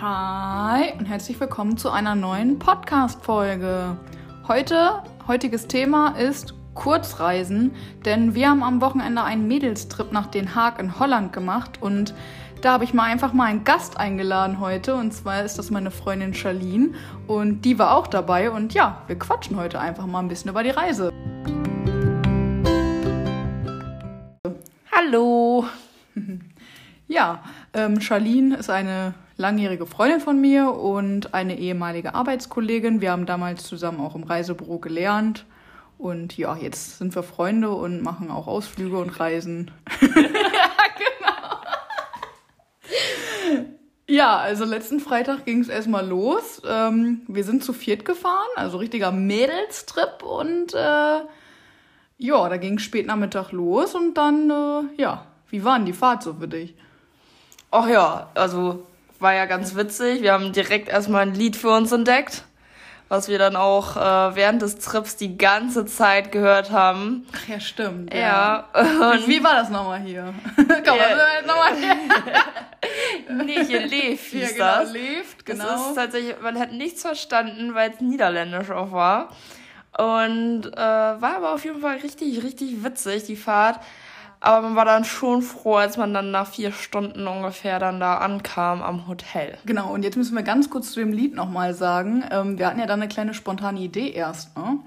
Hi und herzlich willkommen zu einer neuen Podcast-Folge. Heute, heutiges Thema ist Kurzreisen, denn wir haben am Wochenende einen Mädelstrip nach Den Haag in Holland gemacht und da habe ich mal einfach mal einen Gast eingeladen heute und zwar ist das meine Freundin Charlene und die war auch dabei und ja, wir quatschen heute einfach mal ein bisschen über die Reise. Hallo. Ja, ähm, Charlene ist eine langjährige Freundin von mir und eine ehemalige Arbeitskollegin. Wir haben damals zusammen auch im Reisebüro gelernt. Und ja, jetzt sind wir Freunde und machen auch Ausflüge und Reisen. ja, genau. Ja, also letzten Freitag ging es erstmal los. Ähm, wir sind zu viert gefahren, also richtiger Mädelstrip und äh, ja, da ging es spät Nachmittag los und dann, äh, ja, wie war denn die Fahrt so für dich? Ach ja, also war ja ganz witzig. Wir haben direkt erstmal ein Lied für uns entdeckt, was wir dann auch äh, während des Trips die ganze Zeit gehört haben. Ach ja, stimmt. Ja. ja. Und wie war das nochmal hier? Komm, ja. also nochmal hier. nee, hier Lev hieß ja, genau, das. Lebt, genau. Das ist tatsächlich, man hat nichts verstanden, weil es niederländisch auch war. Und äh, war aber auf jeden Fall richtig, richtig witzig, die Fahrt. Aber man war dann schon froh, als man dann nach vier Stunden ungefähr dann da ankam am Hotel. Genau, und jetzt müssen wir ganz kurz zu dem Lied nochmal sagen. Ähm, wir hatten ja dann eine kleine spontane Idee erst, ne?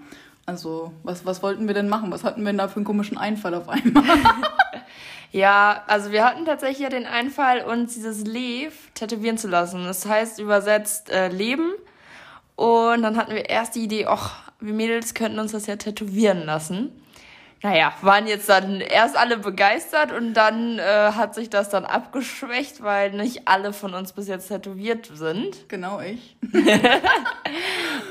Also, was, was wollten wir denn machen? Was hatten wir denn da für einen komischen Einfall auf einmal? ja, also wir hatten tatsächlich ja den Einfall, uns dieses Lev tätowieren zu lassen. Das heißt übersetzt äh, Leben. Und dann hatten wir erst die Idee, ach, wir Mädels könnten uns das ja tätowieren lassen naja, waren jetzt dann erst alle begeistert und dann äh, hat sich das dann abgeschwächt, weil nicht alle von uns bis jetzt tätowiert sind. Genau ich.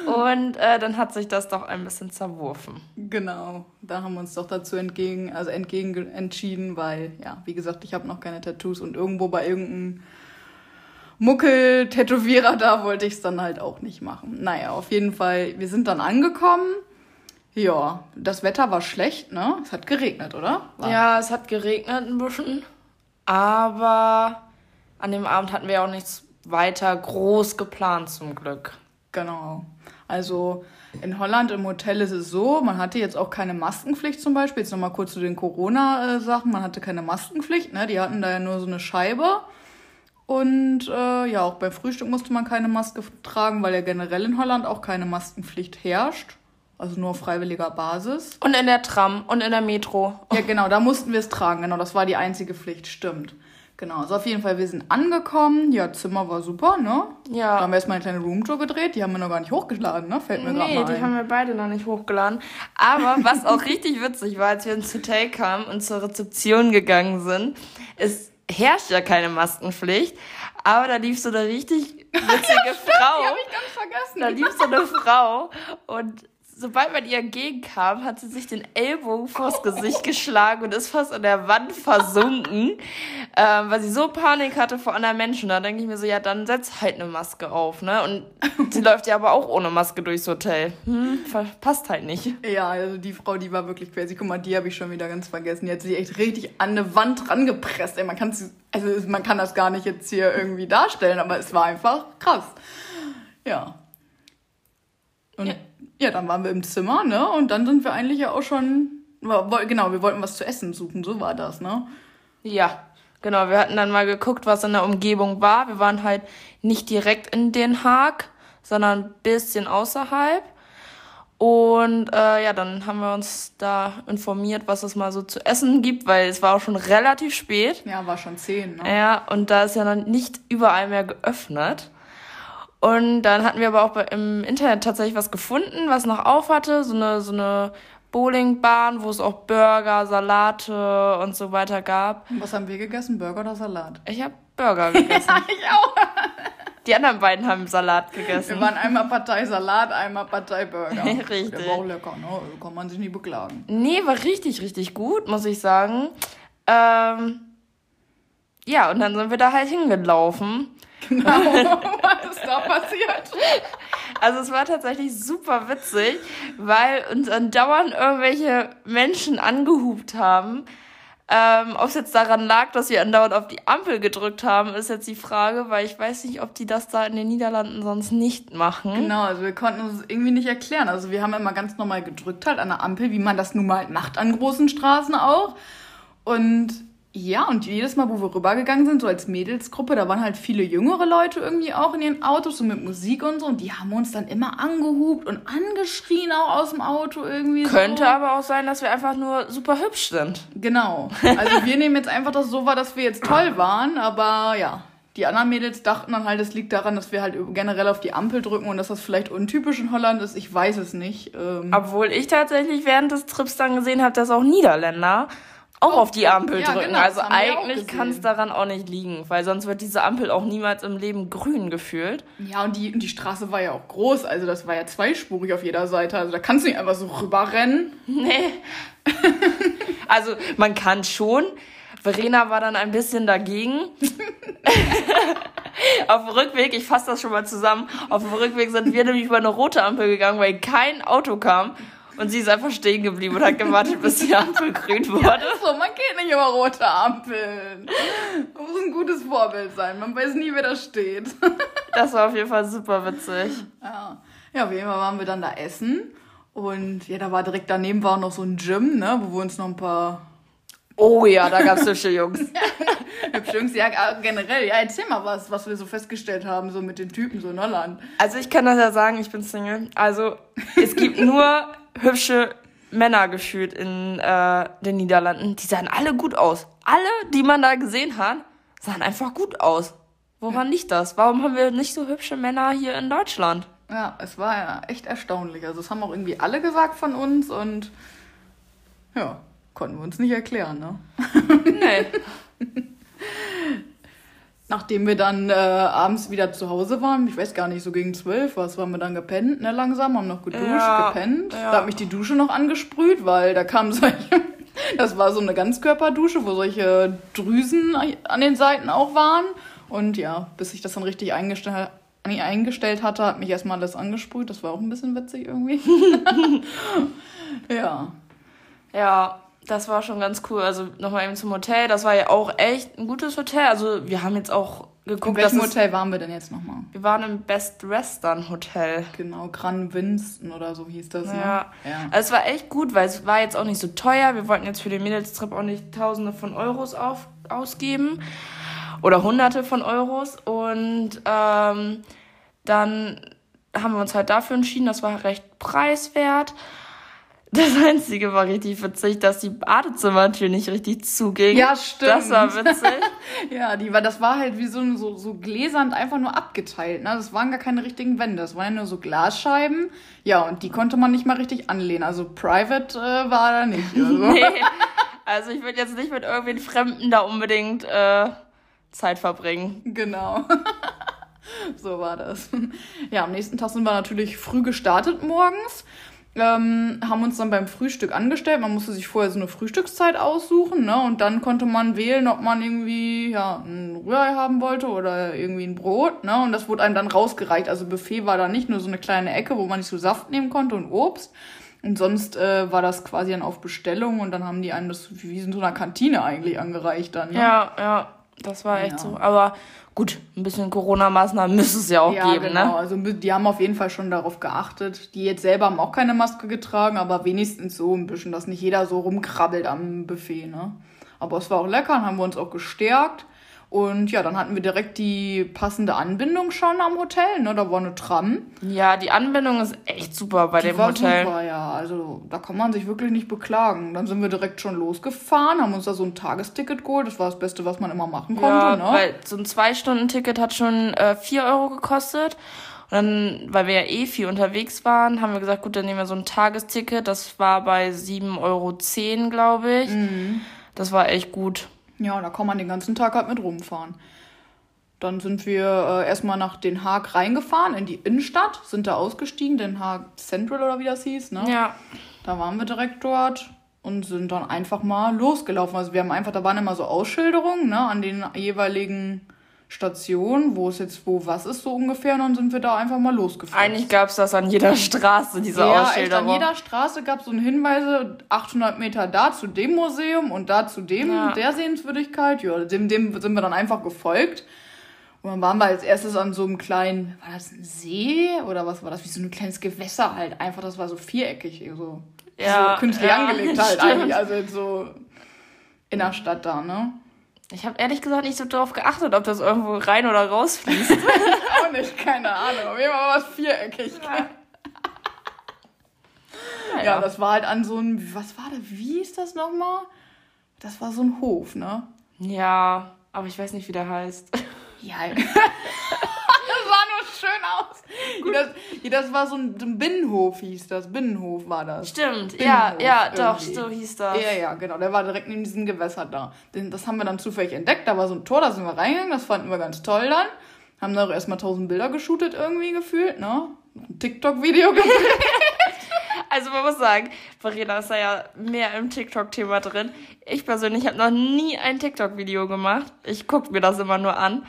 und äh, dann hat sich das doch ein bisschen zerworfen. Genau, da haben wir uns doch dazu entgegen, also entgegen entschieden, weil, ja, wie gesagt, ich habe noch keine Tattoos und irgendwo bei irgendeinem Muckel-Tätowierer da wollte ich es dann halt auch nicht machen. Naja, auf jeden Fall, wir sind dann angekommen ja, das Wetter war schlecht, ne? Es hat geregnet, oder? War. Ja, es hat geregnet ein bisschen. Aber an dem Abend hatten wir auch nichts weiter groß geplant, zum Glück. Genau. Also in Holland im Hotel ist es so, man hatte jetzt auch keine Maskenpflicht zum Beispiel. Jetzt nochmal kurz zu den Corona-Sachen. Man hatte keine Maskenpflicht, ne? Die hatten da ja nur so eine Scheibe. Und äh, ja, auch beim Frühstück musste man keine Maske tragen, weil ja generell in Holland auch keine Maskenpflicht herrscht. Also nur auf freiwilliger Basis. Und in der Tram und in der Metro. Ja, genau, da mussten wir es tragen. Genau, das war die einzige Pflicht, stimmt. Genau, also auf jeden Fall, wir sind angekommen. Ja, Zimmer war super, ne? Ja. Da haben wir erstmal eine kleine Roomtour gedreht. Die haben wir noch gar nicht hochgeladen, ne? Fällt mir nee, gerade mal ein. die haben wir beide noch nicht hochgeladen. Aber was auch richtig witzig war, als wir ins Hotel kamen und zur Rezeption gegangen sind, es herrscht ja keine Maskenpflicht. Aber da lief so eine richtig witzige ja, Frau. Die hab ich ganz vergessen. Da lief so eine Frau und sobald man ihr entgegenkam, hat sie sich den Ellbogen vors Gesicht geschlagen und ist fast an der Wand versunken, ähm, weil sie so Panik hatte vor anderen Menschen. Da denke ich mir so, ja, dann setz halt eine Maske auf, ne? Und sie läuft ja aber auch ohne Maske durchs Hotel. Hm, passt halt nicht. Ja, also die Frau, die war wirklich crazy. Guck mal, die habe ich schon wieder ganz vergessen. Die hat sich echt richtig an eine Wand rangepresst. Ey, man kann also man kann das gar nicht jetzt hier irgendwie darstellen, aber es war einfach krass. Ja. Und ja. Ja, dann waren wir im Zimmer, ne? Und dann sind wir eigentlich ja auch schon. Genau, wir wollten was zu essen suchen, so war das, ne? Ja, genau. Wir hatten dann mal geguckt, was in der Umgebung war. Wir waren halt nicht direkt in Den Haag, sondern ein bisschen außerhalb. Und äh, ja, dann haben wir uns da informiert, was es mal so zu essen gibt, weil es war auch schon relativ spät. Ja, war schon zehn, ne? Ja, und da ist ja dann nicht überall mehr geöffnet. Und dann hatten wir aber auch im Internet tatsächlich was gefunden, was noch auf hatte, so eine, so eine Bowlingbahn, wo es auch Burger, Salate und so weiter gab. Was haben wir gegessen? Burger oder Salat? Ich habe Burger gegessen. ich auch. Die anderen beiden haben Salat gegessen. Wir waren einmal Partei Salat, einmal Partei Burger. richtig. Der war auch lecker, ne? Kann man sich nicht beklagen. Nee, war richtig, richtig gut, muss ich sagen. Ähm, ja, und dann sind wir da halt hingelaufen. Genau, was ist da passiert? Also es war tatsächlich super witzig, weil uns andauernd irgendwelche Menschen angehupt haben. Ähm, ob es jetzt daran lag, dass wir andauernd auf die Ampel gedrückt haben, ist jetzt die Frage, weil ich weiß nicht, ob die das da in den Niederlanden sonst nicht machen. Genau, also wir konnten uns irgendwie nicht erklären. Also wir haben immer ganz normal gedrückt halt an der Ampel, wie man das nun mal macht an großen Straßen auch. Und ja, und jedes Mal, wo wir rübergegangen sind, so als Mädelsgruppe, da waren halt viele jüngere Leute irgendwie auch in ihren Autos, so mit Musik und so. Und die haben uns dann immer angehupt und angeschrien auch aus dem Auto irgendwie. Könnte so. aber auch sein, dass wir einfach nur super hübsch sind. Genau. Also wir nehmen jetzt einfach das so wahr, dass wir jetzt toll waren, aber ja. Die anderen Mädels dachten dann halt, es liegt daran, dass wir halt generell auf die Ampel drücken und dass das vielleicht untypisch in Holland ist. Ich weiß es nicht. Ähm Obwohl ich tatsächlich während des Trips dann gesehen habe, dass auch Niederländer auch auf die Ampel Ja, drücken. genau, also eigentlich kann es daran auch nicht liegen, weil sonst wird diese Ampel auch niemals im Leben grün gefühlt. Ja, und die, die Straße war ja auch groß, also das war ja zweispurig auf jeder Seite. Also da kannst du nicht einfach so rüberrennen. Nee. also man kann schon. Verena war dann ein bisschen dagegen. auf dem Rückweg, ich fasse das schon mal zusammen, auf dem Rückweg sind wir nämlich über eine rote Ampel gegangen, weil kein Auto kam. Und sie ist einfach stehen geblieben und hat gewartet, bis die Ampel grün wurde. So, man geht nicht über rote Ampeln. Man muss ein gutes Vorbild sein. Man weiß nie, wer da steht. Das war auf jeden Fall super witzig. Ja. ja, auf jeden Fall waren wir dann da essen. Und ja, da war direkt daneben war auch noch so ein Gym, ne, wo wir uns noch ein paar Oh ja, da gab's hübsche Jungs. hübsche Jungs, ja, generell, ja, erzähl mal was, was wir so festgestellt haben, so mit den Typen so in Holland. Also ich kann das ja sagen, ich bin Single. Also es gibt nur hübsche Männer gefühlt in äh, den Niederlanden. Die sahen alle gut aus. Alle, die man da gesehen hat, sahen einfach gut aus. Woran liegt das? Warum haben wir nicht so hübsche Männer hier in Deutschland? Ja, es war ja echt erstaunlich. Also, das haben auch irgendwie alle gesagt von uns und ja, konnten wir uns nicht erklären, ne? Nee. Nachdem wir dann äh, abends wieder zu Hause waren, ich weiß gar nicht, so gegen zwölf, was waren wir dann gepennt, ne, langsam, haben noch geduscht, Ja, gepennt. ja. Da hat mich die Dusche noch angesprüht, weil da kam solche, das war so eine Ganzkörperdusche, wo solche Drüsen an den Seiten auch waren. Und ja, bis ich das dann richtig eingestellt, eingestellt hatte, hat mich erstmal alles angesprüht. Das war auch ein bisschen witzig irgendwie. ja. Ja, das war schon ganz cool. Also nochmal eben zum Hotel. Das war ja auch echt ein gutes Hotel. Also wir haben jetzt auch In geguckt, dass welchem Hotel waren wir denn jetzt nochmal? wir waren im Best Western Hotel. Genau, Gran Winston oder so hieß das, ne? Ja. ja. Also es war echt gut, weil es war jetzt auch nicht so teuer. Wir wollten jetzt für den Mädelstrip auch nicht Tausende von Euros auf, ausgeben. Oder Hunderte von Euros. Und ähm, dann haben wir uns halt dafür entschieden. Das war recht preiswert. Das Einzige war richtig witzig, dass die Badezimmertür nicht richtig zuging. Ja, stimmt. Das war witzig. Ja, die war, das war halt wie so, so, so gläsernd einfach nur abgeteilt. Ne? Das waren gar keine richtigen Wände. Das waren ja nur so Glasscheiben. Ja, und die konnte man nicht mal richtig anlehnen. Also private äh, war da nicht. Also. nee. Also ich würde jetzt nicht mit irgendwen Fremden da unbedingt äh, Zeit verbringen. Genau. so war das. Ja, am nächsten Tag sind wir natürlich früh gestartet morgens. Ähm, haben uns dann beim Frühstück angestellt. Man musste sich vorher so eine Frühstückszeit aussuchen, ne? Und dann konnte man wählen, ob man irgendwie ja ein Rührei haben wollte oder irgendwie ein Brot, ne? Und das wurde einem dann rausgereicht. Also Buffet war da nicht nur so eine kleine Ecke, wo man nicht so Saft nehmen konnte und Obst. Und sonst äh, war das quasi dann auf Bestellung und dann haben die einem das wie in so einer Kantine eigentlich angereicht dann. Ne? Ja, ja, das war echt Ja. so. Aber gut, ein bisschen Corona-Maßnahmen müsste es ja auch Ja, geben, genau. ne? Also die haben auf jeden Fall schon darauf geachtet. Die jetzt selber haben auch keine Maske getragen, aber wenigstens so ein bisschen, dass nicht jeder so rumkrabbelt am Buffet, ne? Aber es war auch lecker, dann haben wir uns auch gestärkt. Und ja, dann hatten wir direkt die passende Anbindung schon am Hotel, ne? Da war eine Tram. Ja, die Anbindung ist echt super bei Die dem war Hotel. super, ja. Also da kann man sich wirklich nicht beklagen. Dann sind wir direkt schon losgefahren, haben uns da so ein Tagesticket geholt. Das war das Beste, was man immer machen konnte, Ja, ne? weil so ein Zwei-Stunden-Ticket hat schon äh, 4 Euro gekostet. Und dann, weil wir ja eh viel unterwegs waren, haben wir gesagt, gut, dann nehmen wir so ein Tagesticket. Das war bei 7,10 Euro, glaube ich. Mhm. Das war echt gut. Ja, da kann man den ganzen Tag halt mit rumfahren. Dann sind wir äh, erstmal nach Den Haag reingefahren, in die Innenstadt, sind da ausgestiegen, Den Haag Central oder wie das hieß, ne? Ja. Da waren wir direkt dort und sind dann einfach mal losgelaufen. Also wir haben einfach, da waren immer so Ausschilderungen, ne, an den jeweiligen Station, wo es jetzt, wo was ist so ungefähr, und dann sind wir da einfach mal losgefahren. Eigentlich gab es das an jeder Straße, diese Ja, echt, Ausschilder. an jeder Straße gab es so Hinweise, 800 Meter da zu dem Museum und da zu dem, Ja. der Sehenswürdigkeit. Ja, dem, dem sind wir dann einfach gefolgt. Und dann waren wir als erstes an so einem kleinen, war das ein See oder was war das? Wie so ein kleines Gewässer halt. Einfach, das war so viereckig, so, Ja, so künstlich ja, angelegt halt stimmt. eigentlich. Also so in der Stadt da, ne? Ich habe ehrlich gesagt nicht so darauf geachtet, ob das irgendwo rein oder rausfließt. Auch nicht, keine Ahnung. Auf jeden Fall war es viereckig. Ja, das war halt an so einem, was war das, wie ist das nochmal? Das war so ein Hof, ne? ja, aber ich weiß nicht, wie der heißt. Ja. das sah nur schön aus. Das, ja, das war so ein, so ein Binnenhof, hieß das. Binnenhof war das. Stimmt, ja, Binnenhof ja, doch, irgendwie. so hieß das. Ja, ja, genau. Der war direkt in diesem Gewässer da. Das haben wir dann zufällig entdeckt. Da war so ein Tor, da sind wir reingegangen. Das fanden wir ganz toll dann. Haben da auch erstmal tausend Bilder geshootet irgendwie gefühlt, ne? Ein TikTok-Video gedreht. Also man muss sagen, Verena ist da ja mehr im TikTok-Thema drin. Ich persönlich habe noch nie ein TikTok-Video gemacht. Ich gucke mir das immer nur an.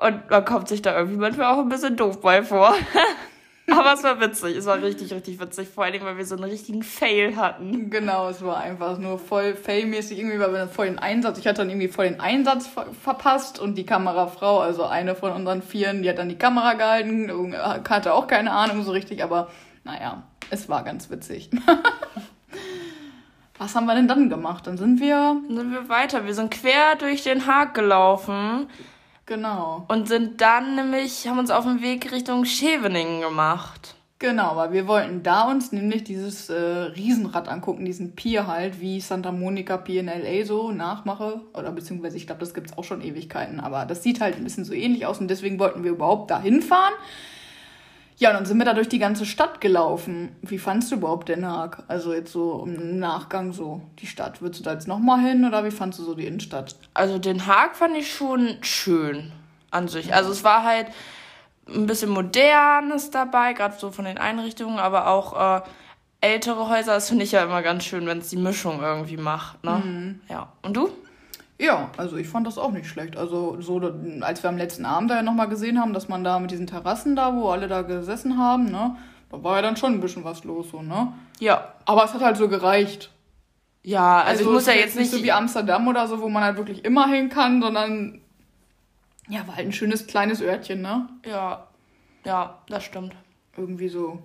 Und man kommt sich da irgendwie manchmal auch ein bisschen doof bei vor. Aber es war witzig. Es war richtig, richtig witzig. Vor allem, weil wir so einen richtigen Fail hatten. Genau, es war einfach nur voll failmäßig irgendwie, weil wir dann voll den Einsatz, ich hatte dann irgendwie voll den Einsatz ver verpasst und die Kamerafrau, also eine von unseren Vieren, die hat dann die Kamera gehalten, hatte auch keine Ahnung so richtig, aber naja, es war ganz witzig. Was haben wir denn dann gemacht? Dann sind wir, Dann sind wir weiter. Wir sind quer durch den Haag gelaufen genau, und sind dann nämlich, haben uns auf den Weg Richtung Scheveningen gemacht. genau, weil wir wollten da uns nämlich dieses äh, Riesenrad angucken, diesen Pier halt, wie Santa Monica Pier in L.A. so nachmache, oder beziehungsweise ich glaube, das gibt's auch schon Ewigkeiten, aber das sieht halt ein bisschen so ähnlich aus und deswegen wollten wir überhaupt da hinfahren. Ja, und dann sind wir da durch die ganze Stadt gelaufen. Wie fandst du überhaupt Den Haag? Also jetzt so im Nachgang so die Stadt. Würdest du da jetzt nochmal hin oder wie fandst du so die Innenstadt? Also den Haag fand ich schon schön an sich. Also es war halt ein bisschen modernes dabei, gerade so von den Einrichtungen, aber auch äh, ältere Häuser. Das finde ich ja immer ganz schön, wenn es die Mischung irgendwie macht. Ne? Ja. Und du? Ja, also ich fand das auch nicht schlecht. Also so, als wir am letzten Abend da ja nochmal gesehen haben, dass man da mit diesen Terrassen da, wo alle da gesessen haben, ne, da war ja dann schon ein bisschen was los, so, ne? Ja. Aber es hat halt so gereicht. Ja, also, ich muss ja jetzt nicht. so wie Amsterdam oder so, wo man halt wirklich immer hin kann, sondern ja, war halt ein schönes kleines Örtchen, ne? ja. Ja, das stimmt. Irgendwie so.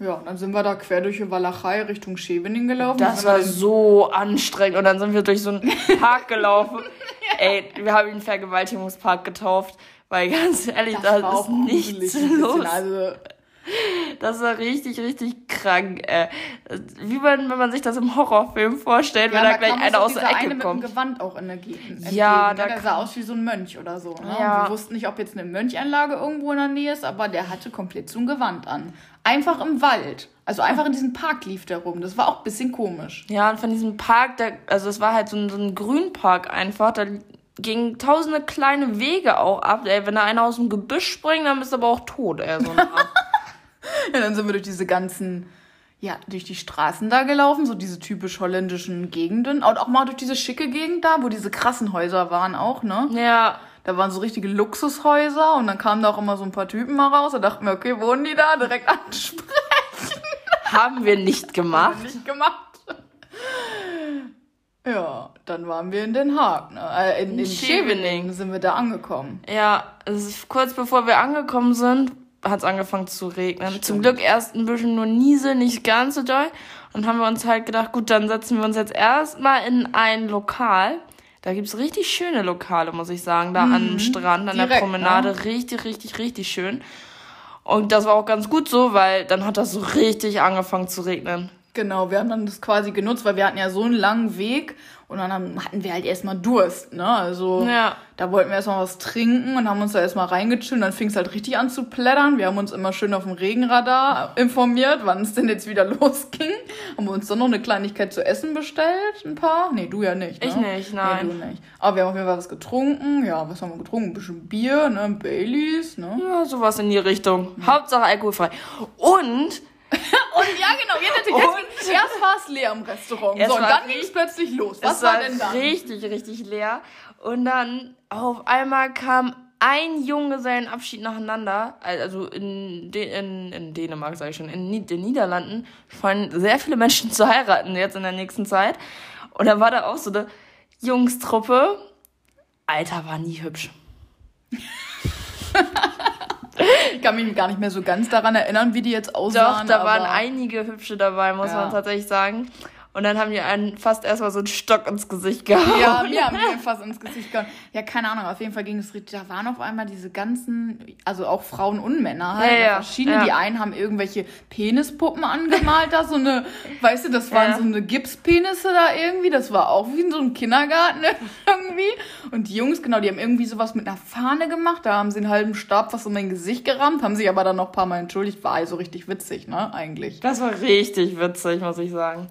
Ja, dann sind wir da quer durch die Walachei Richtung Scheveningen gelaufen. Das war so anstrengend. Und dann sind wir durch so einen Park gelaufen. Ey, wir haben ihn Vergewaltigungspark getauft. Weil ganz ehrlich, das da ist nichts los. Also, Das war richtig, richtig krank. Äh, wie man, wenn man sich das im Horrorfilm vorstellt, wenn da gleich einer aus der Ecke eine mit kommt. dem Gewand auch entgegen. Ja, entgegen, da ne? Der sah aus wie so ein Mönch oder so. Ne? Ja. Und wir wussten nicht, ob jetzt eine Mönchanlage irgendwo in der Nähe ist, aber der hatte komplett so ein Gewand an. Einfach im Wald. Also einfach in diesem Park lief der rum. Das war auch ein bisschen komisch. Ja, und von diesem Park, der, also es war halt so ein, so ein Grünpark einfach, da gingen tausende kleine Wege auch ab. Ey, wenn da einer aus dem Gebüsch springt, dann bist du aber auch tot, ey, so nah. Ja, dann sind wir durch diese ganzen, ja, durch die Straßen da gelaufen, so diese typisch holländischen Gegenden. Und auch mal durch diese schicke Gegend da, wo diese krassen Häuser waren auch, ne? ja, Da waren so richtige Luxushäuser und dann kamen da auch immer so ein paar Typen mal raus. Da dachten wir, okay, wohnen die da? Direkt ansprechen. haben wir nicht gemacht. Nicht gemacht. Ja, dann waren wir in Den Haag, ne? Äh, in, in, In Scheveningen sind wir da angekommen. Ja, kurz bevor wir angekommen sind, hat es angefangen zu regnen. Stimmt. Zum Glück erst ein bisschen nur Niese, nicht ganz so doll. Und haben wir uns halt gedacht, gut, dann setzen wir uns jetzt erstmal in ein Lokal. Da gibt's richtig schöne Lokale, muss ich sagen, da am Strand, an der Direkt, Promenade. ne? Richtig, richtig, richtig schön. Und das war auch ganz gut so, weil dann hat das so richtig angefangen zu regnen. Genau, wir haben dann das quasi genutzt, weil wir hatten ja so einen langen Weg und dann hatten wir halt erstmal Durst, ne? Also Ja. da wollten wir erstmal was trinken und haben uns da erstmal reingechillt und dann fing es halt richtig an zu plättern. Wir haben uns immer schön auf dem Regenradar informiert, wann es denn jetzt wieder losging. Haben wir uns dann noch eine Kleinigkeit zu essen bestellt, ein paar. Nee, du ja nicht, ne? Ich nicht, nein. Nee, du nicht. Aber wir haben auf jeden Fall was getrunken. Ja, was haben wir getrunken? Ein bisschen Bier, ne? Baileys, ne? Ja, sowas in die Richtung. Hauptsache alkoholfrei. Und Und ja, genau, jetzt, jetzt, jetzt, erst war es leer im Restaurant. Es so, und dann ging es plötzlich los. Was war war denn dann? richtig, richtig leer. Und dann auf einmal kam ein Junggesellenabschied nacheinander. Also in, De in, in Dänemark, sage ich schon, in Ni- den Niederlanden scheinen sehr viele Menschen zu heiraten jetzt in der nächsten Zeit. Und da war da auch so eine Jungstruppe. Alter, war nie hübsch. Ich kann mich gar nicht mehr so ganz daran erinnern, wie die jetzt Doch, aussahen. da waren einige hübsche dabei, muss Ja. man tatsächlich sagen. Und dann haben die einen fast erstmal so einen Stock ins Gesicht gehauen. Ja, mir haben die fast ins Gesicht gehauen. Ja, keine Ahnung, auf jeden Fall ging es richtig. Da waren auf einmal diese ganzen, also auch Frauen und Männer halt. Ja, ja, verschiedene. ja. Die einen haben irgendwelche Penispuppen angemalt, da so eine, weißt du, das waren so eine Gipspenisse da irgendwie. Das war auch wie in so einem Kindergarten irgendwie. Und die Jungs, genau, die haben irgendwie sowas mit einer Fahne gemacht. Da haben sie einen halben Stab was um mein Gesicht gerammt, haben sich aber dann noch ein paar Mal entschuldigt. War also richtig witzig, ne, eigentlich. Das war richtig witzig, muss ich sagen.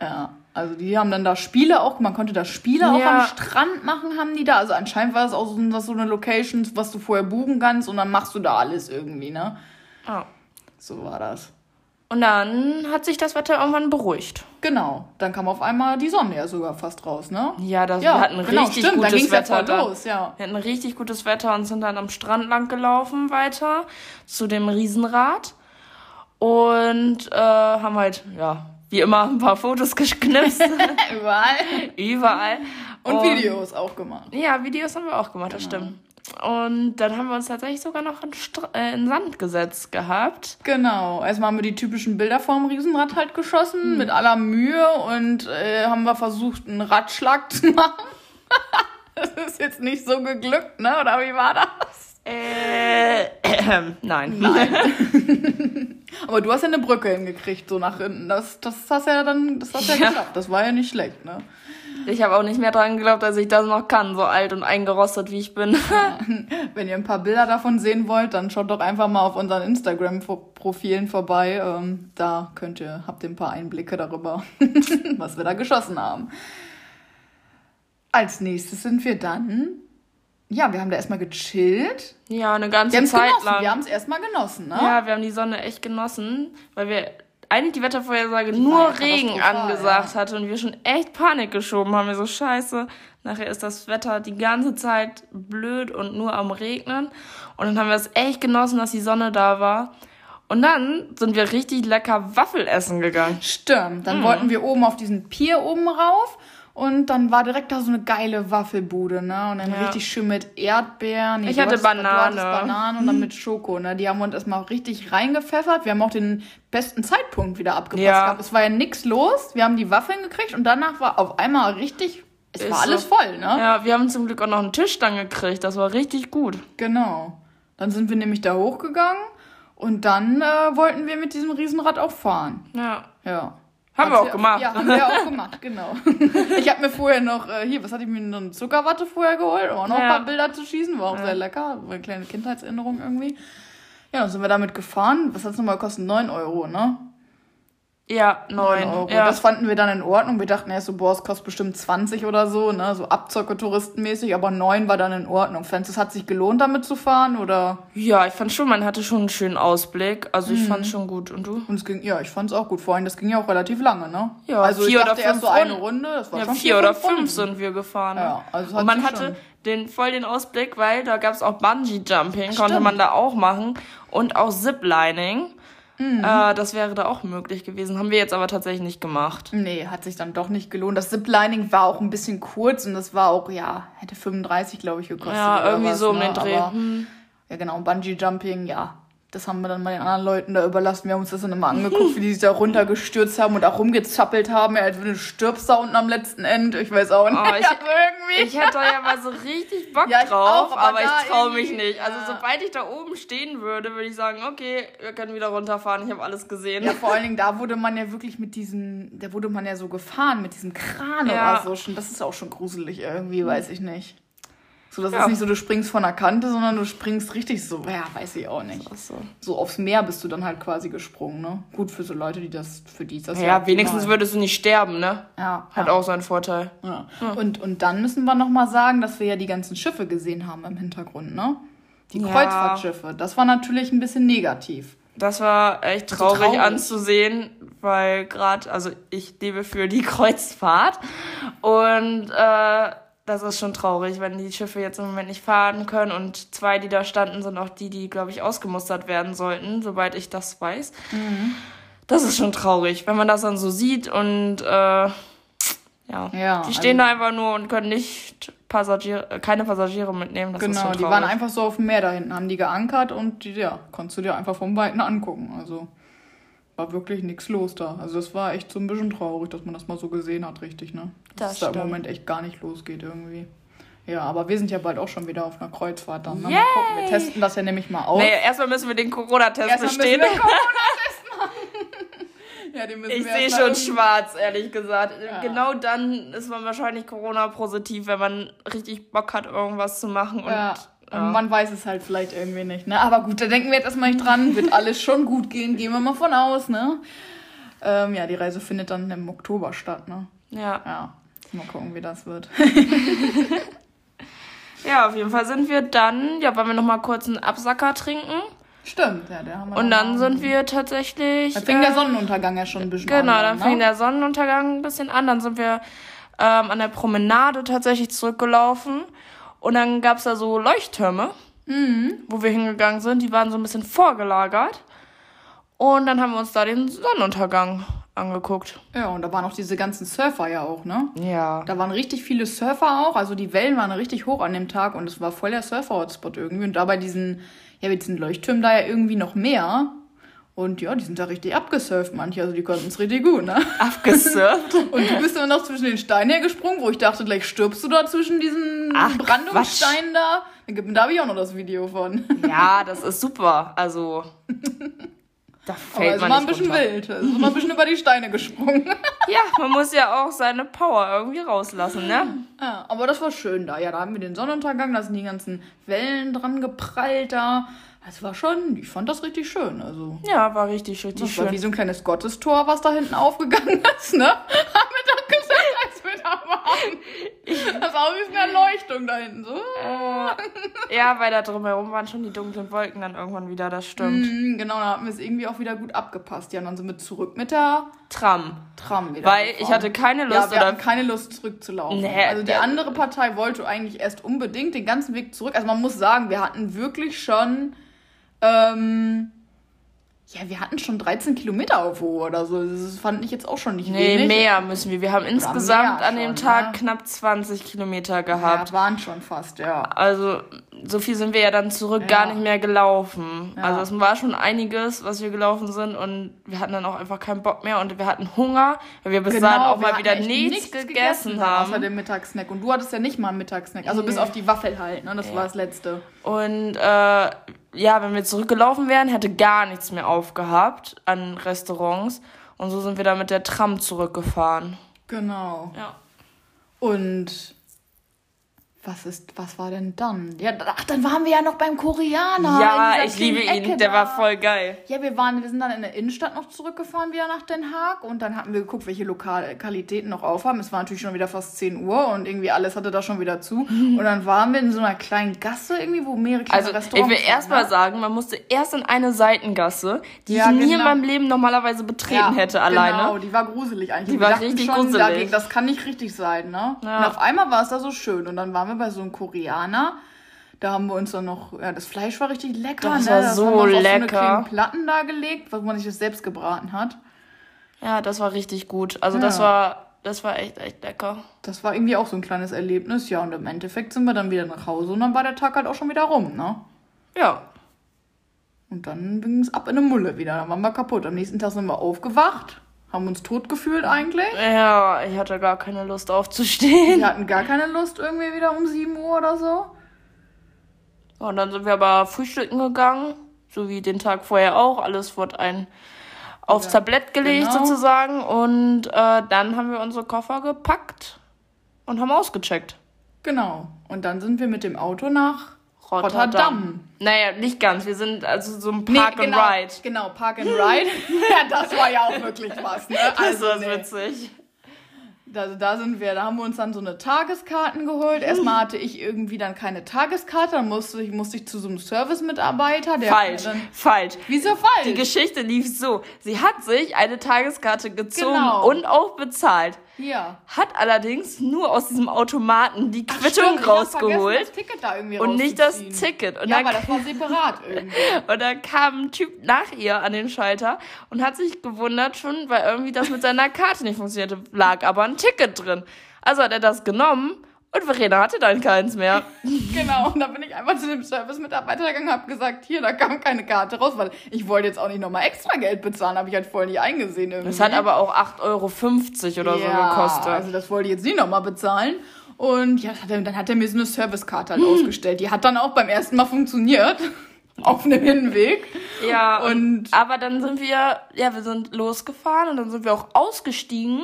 Ja, also die haben dann da Spiele auch, man konnte da Spiele auch Ja. am Strand machen, haben die da. Also anscheinend war das auch so, das so eine Location, was du vorher buchen kannst und dann machst du da alles irgendwie, ne? Ja. So war das. Und dann hat sich das Wetter irgendwann beruhigt. Genau, dann kam auf einmal die Sonne ja sogar fast raus, ne? Ja, das, Ja, wir hatten genau, richtig stimmt, gutes ja Wetter. voll da. los, ja. Wir hatten richtig gutes Wetter und sind dann am Strand lang gelaufen weiter zu dem Riesenrad. Und äh, haben halt, ja, wie immer ein paar Fotos geknipst. Überall. überall. Und Videos auch gemacht. Ja, Videos haben wir auch gemacht, das stimmt. Und dann haben wir uns tatsächlich sogar noch in, Str äh, in Sand gesetzt gehabt. Genau, erstmal haben wir die typischen Bilder vorm Riesenrad halt geschossen, Hm. mit aller Mühe und äh, haben wir versucht, einen Radschlag zu machen. das ist jetzt nicht so geglückt, ne? Oder wie war das? Äh, nein. Aber du hast ja eine Brücke hingekriegt, so nach hinten. Das, das hast ja dann, das hast ja, Ja. geschafft. Das war ja nicht schlecht, ne? Ich habe auch nicht mehr dran geglaubt, dass ich das noch kann, so alt und eingerostet wie ich bin. Wenn ihr ein paar Bilder davon sehen wollt, dann schaut doch einfach mal auf unseren Instagram-Profilen vorbei. Ähm, da könnt ihr, habt ihr ein paar Einblicke darüber, was wir da geschossen haben. Als nächstes sind wir dann, ja, wir haben da erstmal gechillt. Ja, eine Wir ganze es Zeit genossen, lang. wir haben es erstmal genossen, ne? Ja, wir haben die Sonne echt genossen, weil wir eigentlich die Wettervorhersage war nur Regen angesagt ja. hatte und wir schon echt Panik geschoben haben. Wir so, scheiße, nachher ist das Wetter die ganze Zeit blöd und nur am Regnen. Und dann haben wir es echt genossen, dass die Sonne da war. Und dann sind wir richtig lecker Waffel essen gegangen. Stimmt. Mhm. Dann wollten wir oben auf diesen Pier oben rauf. Und dann war direkt da so eine geile Waffelbude, ne? Und dann Ja. richtig schön mit Erdbeeren. Nee, Ich hatte Banane. Bananen und dann mit Schoko, ne? Die haben uns erstmal richtig reingepfeffert. Wir haben auch den besten Zeitpunkt wieder abgepasst Ja. gehabt. Es war ja nichts los. Wir haben die Waffeln gekriegt und danach war auf einmal richtig, es Ist war alles so. voll, ne? Ja, wir haben zum Glück auch noch einen Tisch dann gekriegt. Das war richtig gut. Genau. Dann sind wir nämlich da hochgegangen und dann äh, wollten wir mit diesem Riesenrad auch fahren. Ja. Ja. Haben wir auch gemacht. Ja, haben wir auch gemacht, genau. Ich habe mir vorher noch, äh, hier, was hatte ich mir, noch eine Zuckerwatte vorher geholt, um auch noch Ja. ein paar Bilder zu schießen. War auch sehr lecker, war eine kleine Kindheitserinnerung irgendwie. Ja, dann sind wir damit gefahren. Was hat es nochmal gekostet? 9 Euro, ne? Ja, neun. Euro. Ja. Das fanden wir dann in Ordnung. Wir dachten erst so, boah, es kostet bestimmt 20 oder so, ne? So Abzocke-Touristenmäßig, aber 9 war dann in Ordnung. Fandest du, es hat sich gelohnt, damit zu fahren, oder? ja, ich fand schon, man hatte schon einen schönen Ausblick. Also Mhm. ich fand schon gut. Und du? Und es ging, ja, ich fand es auch gut. Vor allem, das ging ja auch relativ lange, ne? Ja, also vier ich oder dachte erst fünf so eine Runden. Runde, das war Ja, schon vier oder Runden. fünf sind wir gefahren. Ja, also hat und man hatte den, voll den Ausblick, weil da gab es auch Bungee-Jumping, konnte man da auch machen. Und auch Ziplining. Mhm. Äh, das wäre da auch möglich gewesen. Haben wir jetzt aber tatsächlich nicht gemacht. Nee, hat sich dann doch nicht gelohnt. Das Ziplining war auch ein bisschen kurz und das war auch, ja, hätte 35, glaube ich, gekostet. Ja, irgendwie was, so um ne? den Dreh. Aber, Hm. ja, genau, Bungee Jumping, ja. Das haben wir dann mal den anderen Leuten da überlassen. Wir haben uns das dann immer angeguckt, wie die sich da runtergestürzt haben und auch rumgezappelt haben. Er du stirbst da unten am letzten Ende. Ich weiß auch nicht. Oh, ich- irgendwie. Ich hätte ja mal so richtig Bock Ja, drauf, auch, aber aber, ich traue mich nicht. Also ja. sobald ich da oben stehen würde, würde ich sagen, okay, wir können wieder runterfahren, ich habe alles gesehen. Ja, vor allen Dingen, da wurde man ja wirklich mit diesem, da wurde man ja so gefahren, mit diesem Kran Ja. oder so. Schon, das ist auch schon gruselig irgendwie, weiß ich nicht. So, das Ja. ist nicht so, du springst von der Kante, sondern du springst richtig so, ja, weiß ich auch nicht. So. So aufs Meer bist du dann halt quasi gesprungen, ne? Gut für so Leute, die das, für die ist das Ja, wenigstens optimal. würdest du nicht sterben, ne? Ja, Hat ja. auch seinen Vorteil. Ja. Und, und dann müssen wir nochmal sagen, dass wir ja die ganzen Schiffe gesehen haben im Hintergrund, ne? Die Ja. Kreuzfahrtschiffe. Das war natürlich ein bisschen negativ. Das war echt So traurig, traurig. anzusehen, weil gerade, also ich lebe für die Kreuzfahrt und äh, das ist schon traurig, wenn die Schiffe jetzt im Moment nicht fahren können und zwei, die da standen, sind auch die, die, glaube ich, ausgemustert werden sollten, soweit ich das weiß. Mhm. Das ist schon traurig, wenn man das dann so sieht und äh, ja, Ja, die stehen also- da einfach nur und können nicht Passagiere, äh, keine Passagiere mitnehmen. Das Genau, die waren einfach so auf dem Meer da hinten, haben die geankert und die, ja, konntest du dir einfach vom Weiten angucken. Also war wirklich nichts los da. Also das war echt so ein bisschen traurig, dass man das mal so gesehen hat, richtig, ne? Dass Das es da im. Moment echt gar nicht losgeht irgendwie. Ja, aber wir sind ja bald auch schon wieder auf einer Kreuzfahrt dann. Ne? Mal gucken, wir testen das ja nämlich mal aus. Nee, erstmal müssen wir den Corona-Test Erstmal müssen bestehen. wir Corona-Test machen. ja, den müssen Ich wir sehe schon schwarz, ehrlich gesagt. Ja. Genau dann ist man wahrscheinlich Corona-positiv, wenn man richtig Bock hat, irgendwas zu machen. Und, Ja. Ja. Man weiß es halt vielleicht irgendwie nicht, ne? Aber gut, da denken wir jetzt erstmal nicht dran. Wird alles schon gut gehen, gehen wir mal von aus, ne? Ähm, ja, die Reise findet dann im Oktober statt, ne? ja. Ja. Mal gucken, wie das wird. ja, auf jeden Fall sind wir dann, ja, wollen wir noch mal kurz einen Absacker trinken. Stimmt, ja, der haben wir Und dann sind wir tatsächlich. Da fing der äh, Sonnenuntergang ja schon ein bisschen Genau, an. dann ne? fing der Sonnenuntergang ein bisschen an. Dann sind wir ähm, an der Promenade tatsächlich zurückgelaufen. Und dann gab's da so Leuchttürme, Mhm. wo wir hingegangen sind. Die waren so ein bisschen vorgelagert. Und dann haben wir uns da den Sonnenuntergang angeguckt. Ja, und da waren auch diese ganzen Surfer ja auch, ne? Ja. Da waren richtig viele Surfer auch, also die Wellen waren richtig hoch an dem Tag und es war voll der Surfer-Hotspot irgendwie. Und da bei diesen, ja, mit diesen Leuchttürmen da ja irgendwie noch mehr. Und ja, die sind da richtig abgesurft, manche, also die konnten es richtig gut, ne? Abgesurft. Und du bist immer noch zwischen den Steinen hergesprungen, wo ich dachte, gleich stirbst du da zwischen diesen Ach, Brandungssteinen da. Da gibt- Da habe ich auch noch das Video von. ja, das ist super. Also. Da Aber fällt es man war ein bisschen runter. wild. Es ist immer ein bisschen über die Steine gesprungen. Ja, man muss ja auch seine Power irgendwie rauslassen, ne? Ja, aber das war schön da. Ja, da haben wir den Sonnenuntergang, da sind die ganzen Wellen dran geprallt da. Das war schon, ich fand das richtig schön. Also, Ja, war richtig, richtig das war wie schön. so ein kleines Gottestor, was da hinten aufgegangen ist, ne? Haben wir doch gesagt, als wir da waren. Das war wie eine Erleuchtung da hinten, so. Äh, ja, weil da drumherum waren schon die dunklen Wolken dann irgendwann wieder, das stimmt. Mhm, genau, da haben wir es irgendwie auch wieder gut abgepasst. Ja, und dann sind wir zurück mit der Tram. Tram wieder. Weil ich gefahren. hatte keine Ja, Lust wir oder hatten keine Lust zurückzulaufen. Nee, also die der- andere Partei wollte eigentlich erst unbedingt den ganzen Weg zurück. Also man muss sagen, wir hatten wirklich schon, ähm, ja, wir hatten schon 13 Kilometer auf Uhr oder so. Das fand ich jetzt auch schon nicht Nee, wenig. mehr müssen wir. Wir haben insgesamt an dem schon, Tag ne? knapp 20 Kilometer Ja, gehabt. waren schon fast, ja. Also, so viel sind wir ja dann zurück Ja. gar nicht mehr gelaufen. Ja. Also, es war schon einiges, was wir gelaufen sind und wir hatten dann auch einfach keinen Bock mehr und wir hatten Hunger, weil wir bis dahin auch mal wieder echt nichts, gegessen, haben. Außer dem Mittagssnack. Und du hattest ja nicht mal einen Mittagssnack. Also bis Nee. auf die Waffel halt, ne? Das Ja. war das Letzte. Und äh, ja, wenn wir zurückgelaufen wären, hätte gar nichts mehr aufgehabt an Restaurants. Und so sind wir dann mit der Tram zurückgefahren. Genau. Ja. Und was ist, was war denn dann? Ja, ach, dann waren wir ja noch beim Koreaner. ja, ich liebe kleinen ihn. Ecke Der da. war voll geil. Ja, wir waren, wir sind dann in der Innenstadt noch zurückgefahren wieder nach Den Haag und dann hatten wir geguckt, welche Lokalitäten noch aufhaben. Es war natürlich schon wieder fast 10 Uhr und irgendwie alles hatte da schon wieder zu. Und dann waren wir in so einer kleinen Gasse irgendwie, wo mehrere kleine Also, Restaurants ich will erst mal ne? sagen, man musste erst in eine Seitengasse, die Ja, ich nie in genau. meinem Leben normalerweise betreten hätte alleine. Genau, die war gruselig eigentlich. Die Wir war richtig schon, gruselig. dagegen, das kann nicht richtig sein, ne? Ja. Und auf einmal war es da so schön. Und dann waren wir bei so einem Koreaner. Da haben wir uns dann noch, ja, das Fleisch war richtig lecker, Das ne? war das so haben wir uns auf so eine lecker. kleinen Platten da gelegt, wo man sich das selbst gebraten hat. Ja, das war richtig gut. Also, Ja. das war, das war echt, echt lecker. Das war irgendwie auch so ein kleines Erlebnis, ja. Und im Endeffekt sind wir dann wieder nach Hause und dann war der Tag halt auch schon wieder rum, ne? Ja. Und dann ging es ab in eine Mulle wieder. Dann waren wir kaputt. Am nächsten Tag sind wir aufgewacht, haben uns tot gefühlt eigentlich. Ja, ich hatte gar keine Lust aufzustehen. Wir hatten gar keine Lust irgendwie wieder um 7 Uhr oder so. Und dann sind wir aber frühstücken gegangen, so wie den Tag vorher auch. Alles wurde ein aufs Ja, Tablett gelegt genau. sozusagen. Und äh, dann haben wir unsere Koffer gepackt und haben ausgecheckt. Genau. Und dann sind wir mit dem Auto nach Rotterdam. Rotterdam. Naja, nicht ganz. Wir sind also so ein Nee, Park genau, and Ride. Genau, Park and Ride. ja, das war ja auch wirklich was, ne? Das Also, war nee. witzig. da, da sind wir, da haben wir uns dann so eine Tageskarten geholt. Erstmal hatte ich irgendwie dann keine Tageskarte, dann musste ich, musste ich zu so einem Service-Mitarbeiter. Falsch, dann, falsch. Wieso falsch? Die Geschichte lief so. Sie hat sich eine Tageskarte gezogen Genau. und auch bezahlt. Ja. Hat allerdings nur aus diesem Automaten die Ach, Quittung vergessen, rausgeholt und nicht das. Ticket. Und ja, aber das war separat irgendwie. Und dann kam ein Typ nach ihr an den Schalter und hat sich gewundert schon, weil irgendwie das mit seiner Karte nicht funktionierte. Lag aber ein Ticket drin. Also hat er das genommen und Verena hatte dann keins mehr. Genau, und da bin ich einfach zu dem Service-Mitarbeiter gegangen und habe gesagt, hier, da kam keine Karte raus, weil ich wollte jetzt auch nicht nochmal extra Geld bezahlen, habe ich halt voll nicht eingesehen irgendwie. Das hat aber auch 8,50 Euro oder so gekostet. Also das wollte ich jetzt nicht nochmal bezahlen. Und ja, dann hat er mir so eine Servicekarte halt ausgestellt. Die hat dann auch beim ersten Mal funktioniert. Auf einem Hinweg. Ja, Und- aber dann sind wir, ja, wir sind losgefahren und dann sind wir auch ausgestiegen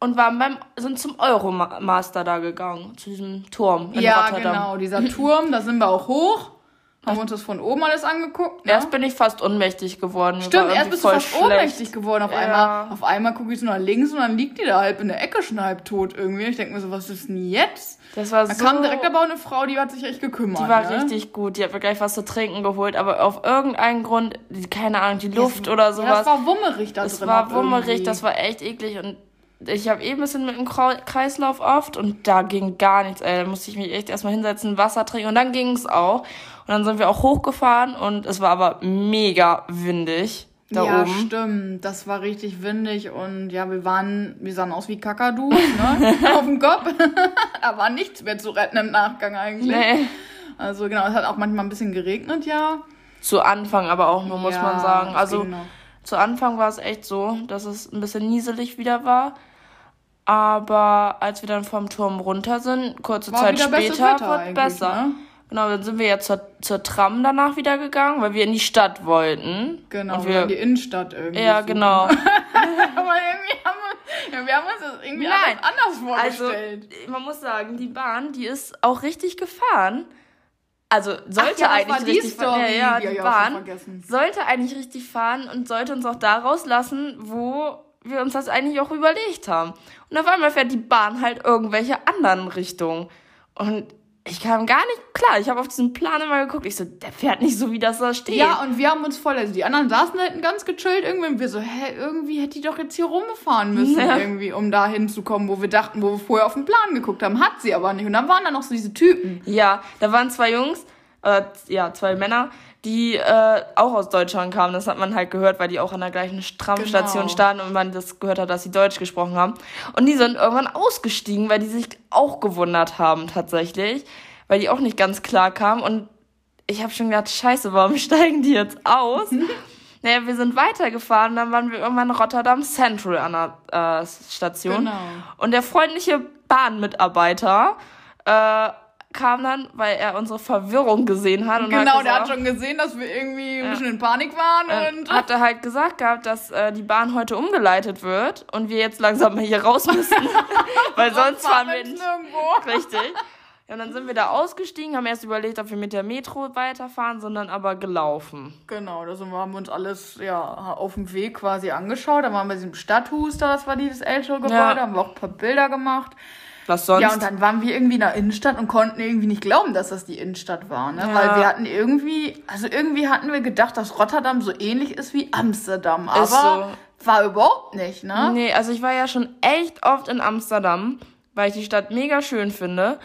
und waren beim, sind zum Euromaster da gegangen, zu diesem Turm in ja, Rotterdam. genau, dieser Turm, da sind wir auch hoch. Haben uns das von oben alles angeguckt. Ne? Erst bin ich fast ohnmächtig geworden. War Stimmt, erst bist du fast schlecht. ohnmächtig geworden. Auf Ja. einmal, auf einmal gucke ich so nach links und dann liegt die da halb in der Ecke schon halb tot irgendwie. Ich denke mir so, was ist denn jetzt? Das war Da so. kam direkt aber auch eine Frau, die hat sich echt gekümmert. Die war ne? richtig gut. Die hat mir gleich was zu trinken geholt, aber auf irgendeinen Grund, keine Ahnung, die Luft oder Ja, sowas. das war wummerig da das drin. war auch wummerig, irgendwie. das war echt eklig und ich habe eh ein bisschen mit dem Kreislauf oft und da ging gar nichts, ey. Da musste ich mich echt erstmal hinsetzen, Wasser trinken und dann ging es auch. Und dann sind wir auch hochgefahren und es war aber mega windig da ja, oben. stimmt. Das war richtig windig und ja, wir waren, wir sahen aus wie Kakadu, ne? Auf dem Kopf. da war nichts mehr zu retten im Nachgang eigentlich. Nee. Also genau, es hat auch manchmal ein bisschen geregnet, ja. Zu Anfang aber auch nur, muss Ja, man sagen. Also. Zu Anfang war es echt so, dass es ein bisschen nieselig wieder war. Aber als wir dann vom Turm runter sind, kurze War Zeit später, wird besser. ne? Genau, dann sind wir ja zur, zur Tram danach wieder gegangen, weil wir in die Stadt wollten. Genau, Und wir in die Innenstadt irgendwie. ja, so. genau. Aber irgendwie haben wir, ja, wir haben uns das irgendwie Nein, anders Also, vorgestellt. man muss sagen, die Bahn, die ist auch richtig gefahren. Also sollte Ach ja, eigentlich richtig fahren. Ja, ja, Die die Bahn sollte eigentlich richtig fahren und sollte uns auch da rauslassen, wo wir uns das eigentlich auch überlegt haben. Und auf einmal fährt die Bahn halt irgendwelche anderen Richtungen. Und ich kam gar nicht klar. Ich habe auf diesen Plan immer geguckt. Ich so, der fährt nicht so, wie das da steht. Ja, und wir haben uns voll, also die anderen saßen hinten ganz gechillt irgendwie und wir so, hä, irgendwie hätte die doch jetzt hier rumfahren müssen Ja. irgendwie, um da hinzukommen, wo wir dachten, wo wir vorher auf den Plan geguckt haben. Hat sie aber nicht. Und dann waren da noch so diese Typen. Ja, da waren zwei Jungs, äh, ja, zwei Männer, die äh, auch aus Deutschland kamen. Das hat man halt gehört, weil die auch an der gleichen Tramstation Genau. standen und man das gehört hat, dass sie Deutsch gesprochen haben. Und die sind irgendwann ausgestiegen, weil die sich auch gewundert haben tatsächlich, weil die auch nicht ganz klar kamen. Und ich habe schon gedacht, scheiße, warum steigen die jetzt aus? Naja, wir sind weitergefahren, dann waren wir irgendwann in Rotterdam Central an der äh, Station. Genau. Und der freundliche Bahnmitarbeiter äh, kam dann, weil er unsere Verwirrung gesehen hat. Und genau, hat der hat gesagt, schon gesehen, dass wir irgendwie ein bisschen in Panik waren äh, und hat er halt gesagt gehabt, dass äh, die Bahn heute umgeleitet wird und wir jetzt langsam mal hier raus müssen. weil sonst fahren wir nicht. nirgendwo. Richtig. Ja, und dann sind wir da ausgestiegen, haben erst überlegt, ob wir mit der Metro weiterfahren, sondern aber gelaufen. Genau, da haben wir uns alles ja auf dem Weg quasi angeschaut. Da waren wir in diesem Stadthus, da, das war dieses ältere Gebäude, Ja. haben wir auch ein paar Bilder gemacht. Was sonst? Ja, und dann waren wir irgendwie in der Innenstadt und konnten irgendwie nicht glauben, dass das die Innenstadt war, ne? Ja. Weil wir hatten irgendwie, also irgendwie hatten wir gedacht, dass Rotterdam so ähnlich ist wie Amsterdam, aber Ist war überhaupt nicht, ne? Nee, also ich war ja schon echt oft in Amsterdam, weil ich die Stadt mega schön finde.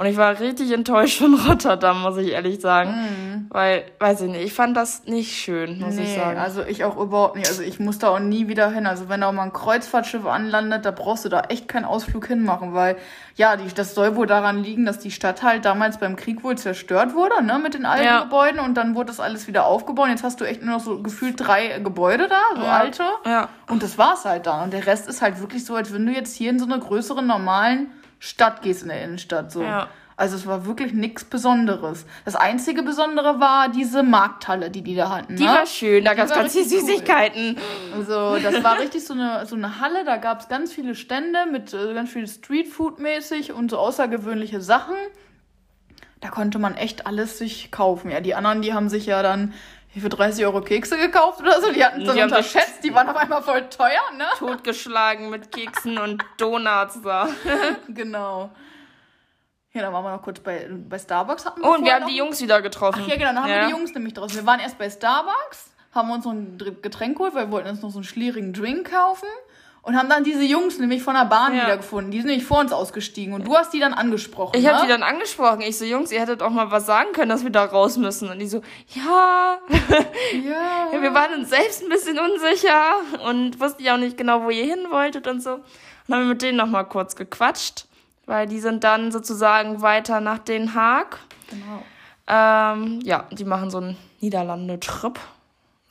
Und ich war richtig enttäuscht von Rotterdam, muss ich ehrlich sagen. Weil, weiß ich nicht, ich fand das nicht schön, muss ich Mhm. Nee, sagen. also ich auch überhaupt nicht. Also ich muss da auch nie wieder hin. Also wenn da mal ein Kreuzfahrtschiff anlandet, da brauchst du da echt keinen Ausflug hinmachen, weil ja, die, das soll wohl daran liegen, dass die Stadt halt damals beim Krieg wohl zerstört wurde, ne, mit den alten Ja. Gebäuden und dann wurde das alles wieder aufgebaut. Und jetzt hast du echt nur noch so gefühlt drei Gebäude da, so Ja. alte. Ja. Und das war's halt dann. Und der Rest ist halt wirklich so, als wenn du jetzt hier in so eine größere normalen Stadt gehst in der Innenstadt. So. Ja. Also es war wirklich nichts Besonderes. Das einzige Besondere war diese Markthalle, die die da hatten. Die ne? war schön, da gab's war ganz viel richtig cool. Süßigkeiten. Also das war richtig so eine, so eine Halle, da gab es ganz viele Stände mit äh, ganz viel Streetfood-mäßig und so außergewöhnliche Sachen. Da konnte man echt alles sich kaufen. Ja, die anderen, die haben sich ja dann für 30 Euro Kekse gekauft oder so. Die hatten es Die unterschätzt, die waren auf einmal voll teuer, ne? Totgeschlagen mit Keksen und Donuts da. Genau. Ja, dann waren wir noch kurz bei, bei Starbucks. Hatten Oh, und wir haben noch. die Jungs wieder getroffen. Ach ja, genau, dann haben wir die Jungs nämlich draußen. Wir waren erst bei Starbucks, haben uns so ein Getränk geholt, weil wir wollten uns noch so einen schlierigen Drink kaufen. Und haben dann diese Jungs nämlich von der Bahn Ja. wiedergefunden. Die sind nämlich vor uns ausgestiegen. Und du hast die dann angesprochen. Ich ne? habe die dann angesprochen. Ich so, Jungs, ihr hättet auch mal was sagen können, dass wir da raus müssen. Und die so, ja, Ja. Ja, wir waren uns selbst ein bisschen unsicher und wussten ja auch nicht genau, wo ihr hin wolltet und so. Und dann haben wir mit denen nochmal kurz gequatscht, weil die sind dann sozusagen weiter nach Den Haag. Genau. Ähm, ja, die machen so einen Niederlande-Trip.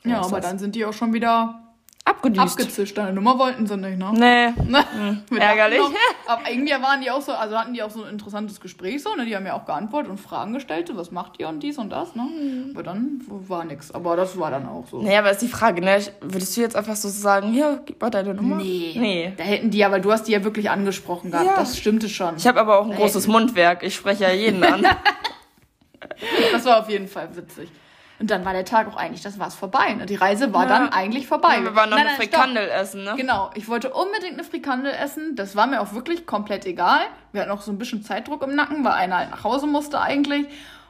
Ja, aber das. dann sind die auch schon wieder Abgedüst. abgezischt. Deine Nummer wollten sie nicht, ne? nee. Wir ärgerlich. dachten Noch, aber irgendwie waren die auch so, also hatten die auch so ein interessantes Gespräch so, ne? Die haben ja auch geantwortet und Fragen gestellt, so, was macht ihr und dies und das, ne? Mhm. Aber dann war nix. Aber das war dann auch so. Nee, aber ist die Frage, ne? Würdest du jetzt einfach so sagen, hier, gib mal deine Nummer? Nee. Nee. Da hätten die, aber du hast die ja wirklich angesprochen gehabt. Ja. Das stimmte schon. Ich habe aber auch ein großes Mundwerk. Ich spreche ja jeden an. Das war auf jeden Fall witzig. Und dann war der Tag auch eigentlich, das war's vorbei. Ne? Die Reise war Ja. dann eigentlich vorbei. wir waren noch Nein, eine nein, stopp. Frikandel essen, ne? Genau, ich wollte unbedingt eine Frikandel essen. Das war mir auch wirklich komplett egal. Wir hatten auch so ein bisschen Zeitdruck im Nacken, weil einer halt nach Hause musste eigentlich.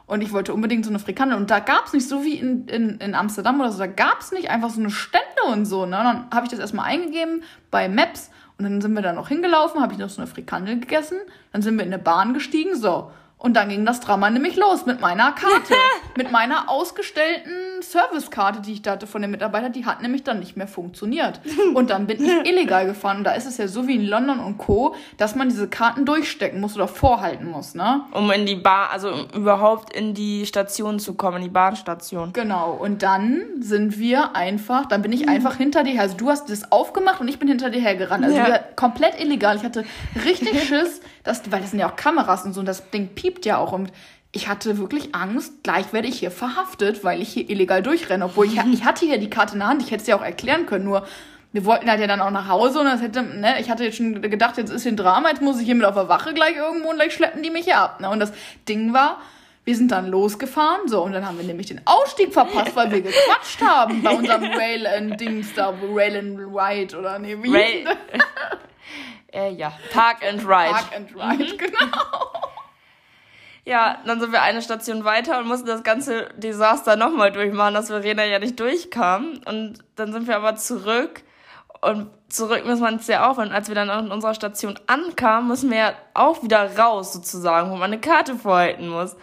Und ich wollte unbedingt so eine Frikandel. Und da gab's nicht so wie in, in, in Amsterdam oder so, da gab's nicht einfach so eine Stände und so. Ne? Und dann habe ich das erstmal eingegeben bei Maps. Und dann sind wir da noch hingelaufen, habe ich noch so eine Frikandel gegessen. Dann sind wir in eine Bahn gestiegen, so. Und dann ging das Drama nämlich los mit meiner Karte. mit meiner ausgestellten Servicekarte, die ich da hatte von den Mitarbeitern. Die hat nämlich dann nicht mehr funktioniert. Und dann bin ich illegal gefahren. Und da ist es ja so wie in London und Co., dass man diese Karten durchstecken muss oder vorhalten muss, ne? Um in die Bahn, also um überhaupt in die Station zu kommen, in die Bahnstation. Genau. Und dann sind wir einfach, dann bin ich einfach hinter dir her. Also du hast das aufgemacht und ich bin hinter dir hergerannt. Also Ja. wir, komplett illegal. Ich hatte richtig Schiss, dass, weil das sind ja auch Kameras und so, und das Ding piept ja auch. Und ich hatte wirklich Angst, gleich werde ich hier verhaftet, weil ich hier illegal durchrenne. Obwohl ich, ich hatte hier die Karte in der Hand, ich hätte es ja auch erklären können, nur wir wollten halt ja dann auch nach Hause und das hätte, ne, ich hatte jetzt schon gedacht, jetzt ist hier ein Drama, jetzt muss ich hier mit auf der Wache gleich irgendwo und gleich schleppen die mich hier ab. Ne? Und das Ding war, wir sind dann losgefahren, so, und dann haben wir nämlich den Ausstieg verpasst, weil wir gequatscht haben bei unserem Rail and Dings da, Rail and Ride oder nee, wie das? äh, ja, Park and Ride. Park and Ride, genau. Ja, dann sind wir eine Station weiter und mussten das ganze Desaster nochmal durchmachen, dass Verena ja nicht durchkam. Und dann sind wir aber zurück. Und zurück müssen wir uns ja auch. Und als wir dann an unserer Station ankamen, müssen wir ja auch wieder raus, sozusagen, wo man eine Karte vorhalten muss.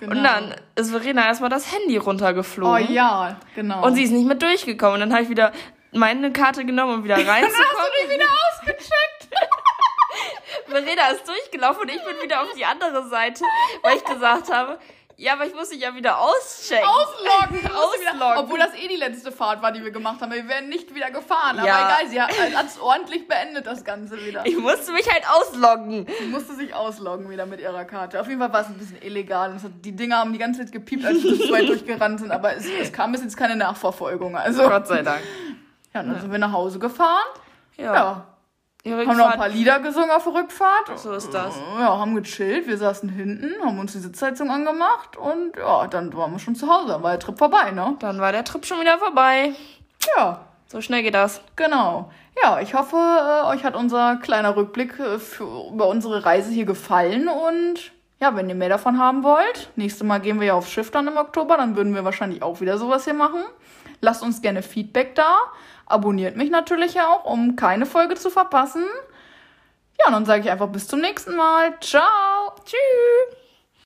Und Genau. dann ist Verena erstmal das Handy Oh runtergeflogen. ja, genau. Und sie ist nicht mit durchgekommen. Und dann habe ich wieder meine Karte genommen, um wieder reinzukommen. hast du dich wieder ausgecheckt? Verena ist durchgelaufen und ich bin wieder auf die andere Seite, weil ich gesagt habe, ja, aber ich muss dich ja wieder auschecken. Ausloggen. Ausloggen. Wieder, obwohl das eh die letzte Fahrt war, die wir gemacht haben. Wir wären nicht wieder gefahren. Aber Ja. egal, sie hat es ordentlich beendet, das Ganze wieder. Ich musste mich halt ausloggen. Sie musste sich ausloggen wieder mit ihrer Karte. Auf jeden Fall war es ein bisschen illegal. Hat, die Dinger haben die ganze Zeit gepiept, als wir zu weit durchgerannt sind. Aber es, es kam bis jetzt keine Nachverfolgung. Also, Gott sei Dank. ja, dann sind wir nach Hause gefahren. Ja. Ja, Die haben noch ein paar Lieder gesungen auf der Rückfahrt. so ist das. Ja, haben gechillt. Wir saßen hinten, haben uns die Sitzheizung angemacht. Und ja, dann waren wir schon zu Hause. Dann war der Trip vorbei, ne? Dann war der Trip schon wieder vorbei. Ja. So schnell geht das. Genau. Ja, ich hoffe, äh, euch hat unser kleiner Rückblick äh, für, über unsere Reise hier gefallen und ja, wenn ihr mehr davon haben wollt, nächstes Mal gehen wir ja aufs Schiff dann im Oktober, dann würden wir wahrscheinlich auch wieder sowas hier machen. Lasst uns gerne Feedback da. Abonniert mich natürlich auch, um keine Folge zu verpassen. Ja, und dann sage ich einfach bis zum nächsten Mal. Ciao. Tschüss.